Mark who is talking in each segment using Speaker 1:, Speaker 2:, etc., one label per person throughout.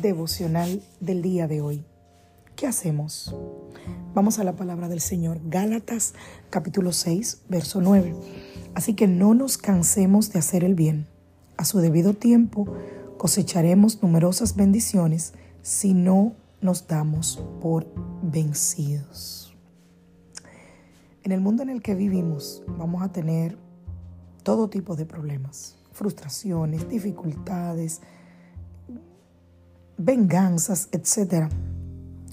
Speaker 1: Devocional del día de hoy. ¿Qué hacemos? Vamos a la palabra del Señor. Gálatas capítulo 6, verso 9. Así que no nos cansemos de hacer el bien. A su debido tiempo cosecharemos numerosas bendiciones si no nos damos por vencidos. En el mundo en el que vivimos vamos a tener todo tipo de problemas, frustraciones, dificultades, venganzas, etc.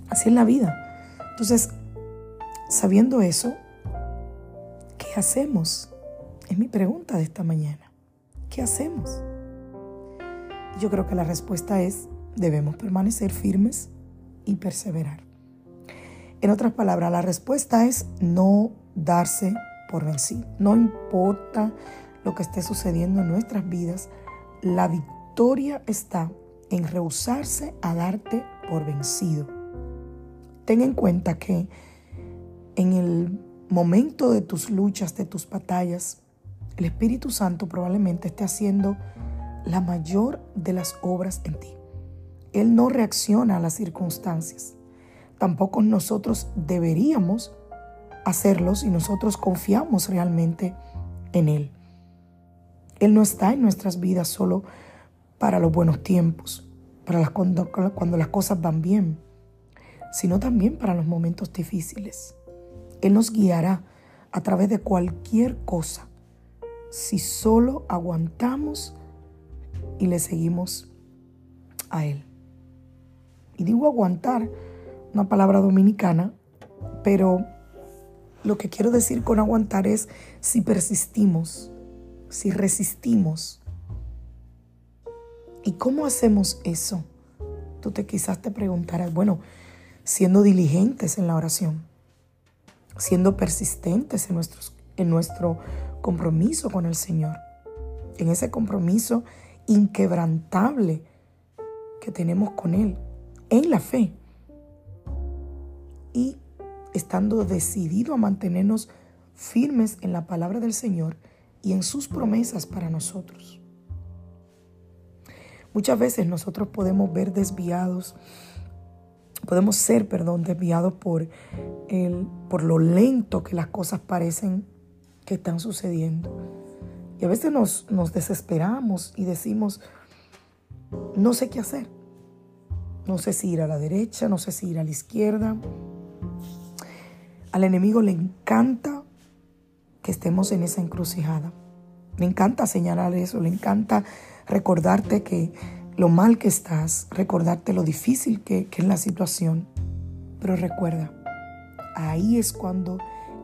Speaker 1: Así es la vida. Entonces, sabiendo eso, ¿qué hacemos? Es mi pregunta de esta mañana. ¿Qué hacemos? Yo creo que la respuesta es, debemos permanecer firmes y perseverar. En otras palabras, la respuesta es no darse por vencido. No importa lo que esté sucediendo en nuestras vidas, la victoria está en rehusarse a darte por vencido. Ten en cuenta que en el momento de tus luchas, de tus batallas, el Espíritu Santo probablemente esté haciendo la mayor de las obras en ti. Él no reacciona a las circunstancias. Tampoco nosotros deberíamos hacerlo si nosotros confiamos realmente en Él. Él no está en nuestras vidas solo para los buenos tiempos, para las, cuando, cuando las cosas van bien, sino también para los momentos difíciles. Él nos guiará a través de cualquier cosa si solo aguantamos y le seguimos a Él. Y digo aguantar, una palabra dominicana, pero lo que quiero decir con aguantar es si persistimos, si resistimos, ¿Y cómo hacemos eso? Tú te quizás te preguntarás, bueno, siendo diligentes en la oración, siendo persistentes en, en nuestro compromiso con el Señor, en ese compromiso inquebrantable que tenemos con Él, en la fe, y estando decidido a mantenernos firmes en la palabra del Señor y en sus promesas para nosotros. Muchas veces nosotros podemos ver desviados, podemos ser, perdón, desviados por, el, por lo lento que las cosas parecen que están sucediendo. Y a veces nos, nos desesperamos y decimos, no sé qué hacer. No sé si ir a la derecha, no sé si ir a la izquierda. Al enemigo le encanta que estemos en esa encrucijada. Le encanta señalar eso, le encanta recordarte que lo mal que estás, recordarte lo difícil que, que es la situación. Pero recuerda, ahí es cuando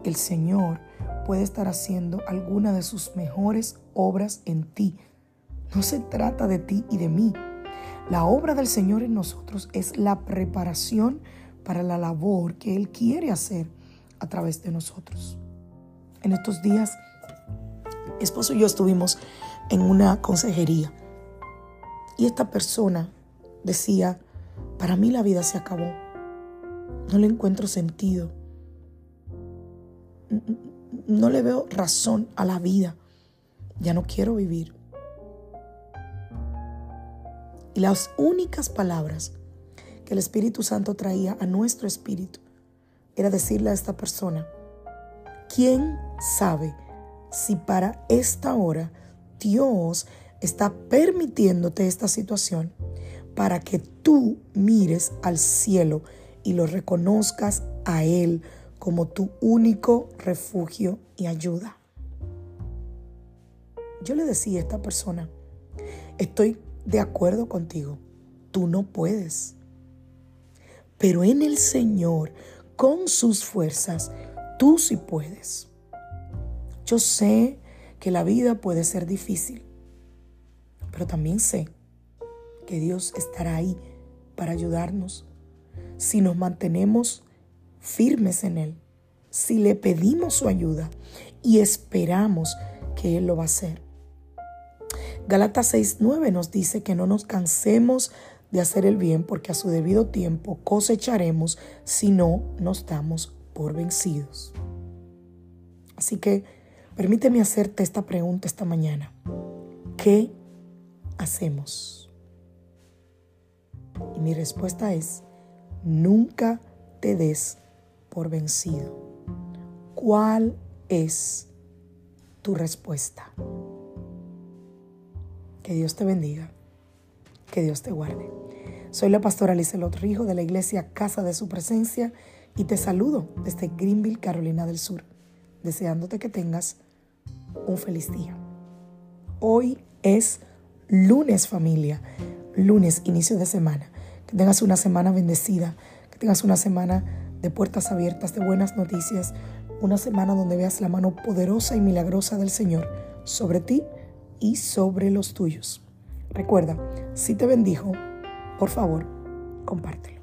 Speaker 1: el Señor puede estar haciendo alguna de sus mejores obras en ti. No se trata de ti y de mí. La obra del Señor en nosotros es la preparación para la labor que Él quiere hacer a través de nosotros. En estos días, mi esposo y yo estuvimos en una consejería. Y esta persona decía, para mí la vida se acabó. No le encuentro sentido. No le veo razón a la vida. Ya no quiero vivir. Y las únicas palabras que el Espíritu Santo traía a nuestro espíritu era decirle a esta persona, ¿quién sabe si para esta hora Dios está permitiéndote esta situación para que tú mires al cielo y lo reconozcas a Él como tu único refugio y ayuda. Yo le decía a esta persona, estoy de acuerdo contigo, tú no puedes, pero en el Señor, con sus fuerzas, tú sí puedes. Yo sé que la vida puede ser difícil, pero también sé que Dios estará ahí para ayudarnos si nos mantenemos firmes en Él, si le pedimos su ayuda y esperamos que Él lo va a hacer. Galatas 6:9 nos dice que no nos cansemos de hacer el bien porque a su debido tiempo cosecharemos si no nos damos por vencidos. Así que permíteme hacerte esta pregunta esta mañana. ¿Qué hacemos? Y mi respuesta es, nunca te des por vencido. ¿Cuál es tu respuesta? Que Dios te bendiga, que Dios te guarde. Soy la pastora Lizelot Rijo de la iglesia Casa de Su Presencia y te saludo desde Greenville, Carolina del Sur, deseándote que tengas un feliz día. Hoy es lunes familia, lunes, inicio de semana. Que tengas una semana bendecida, que tengas una semana de puertas abiertas, de buenas noticias, una semana donde veas la mano poderosa y milagrosa del Señor sobre ti y sobre los tuyos. Recuerda, si te bendijo, por favor, compártelo.